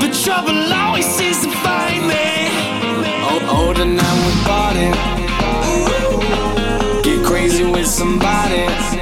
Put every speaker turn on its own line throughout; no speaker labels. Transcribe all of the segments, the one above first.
But trouble always seems to find me. Oh, older now we're. Get crazy with somebody.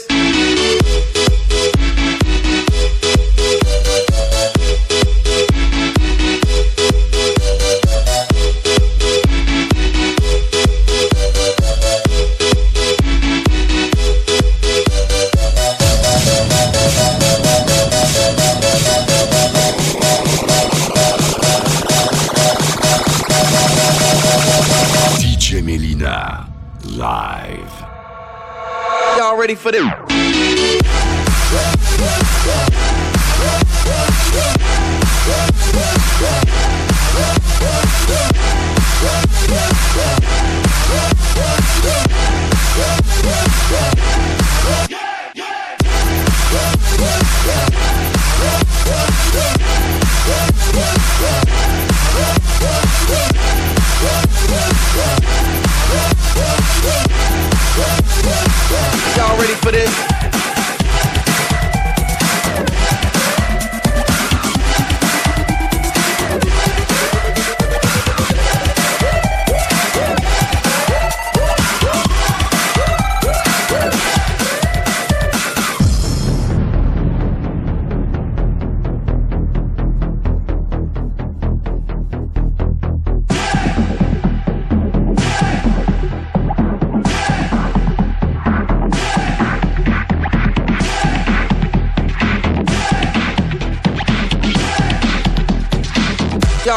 Ready
for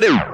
Them.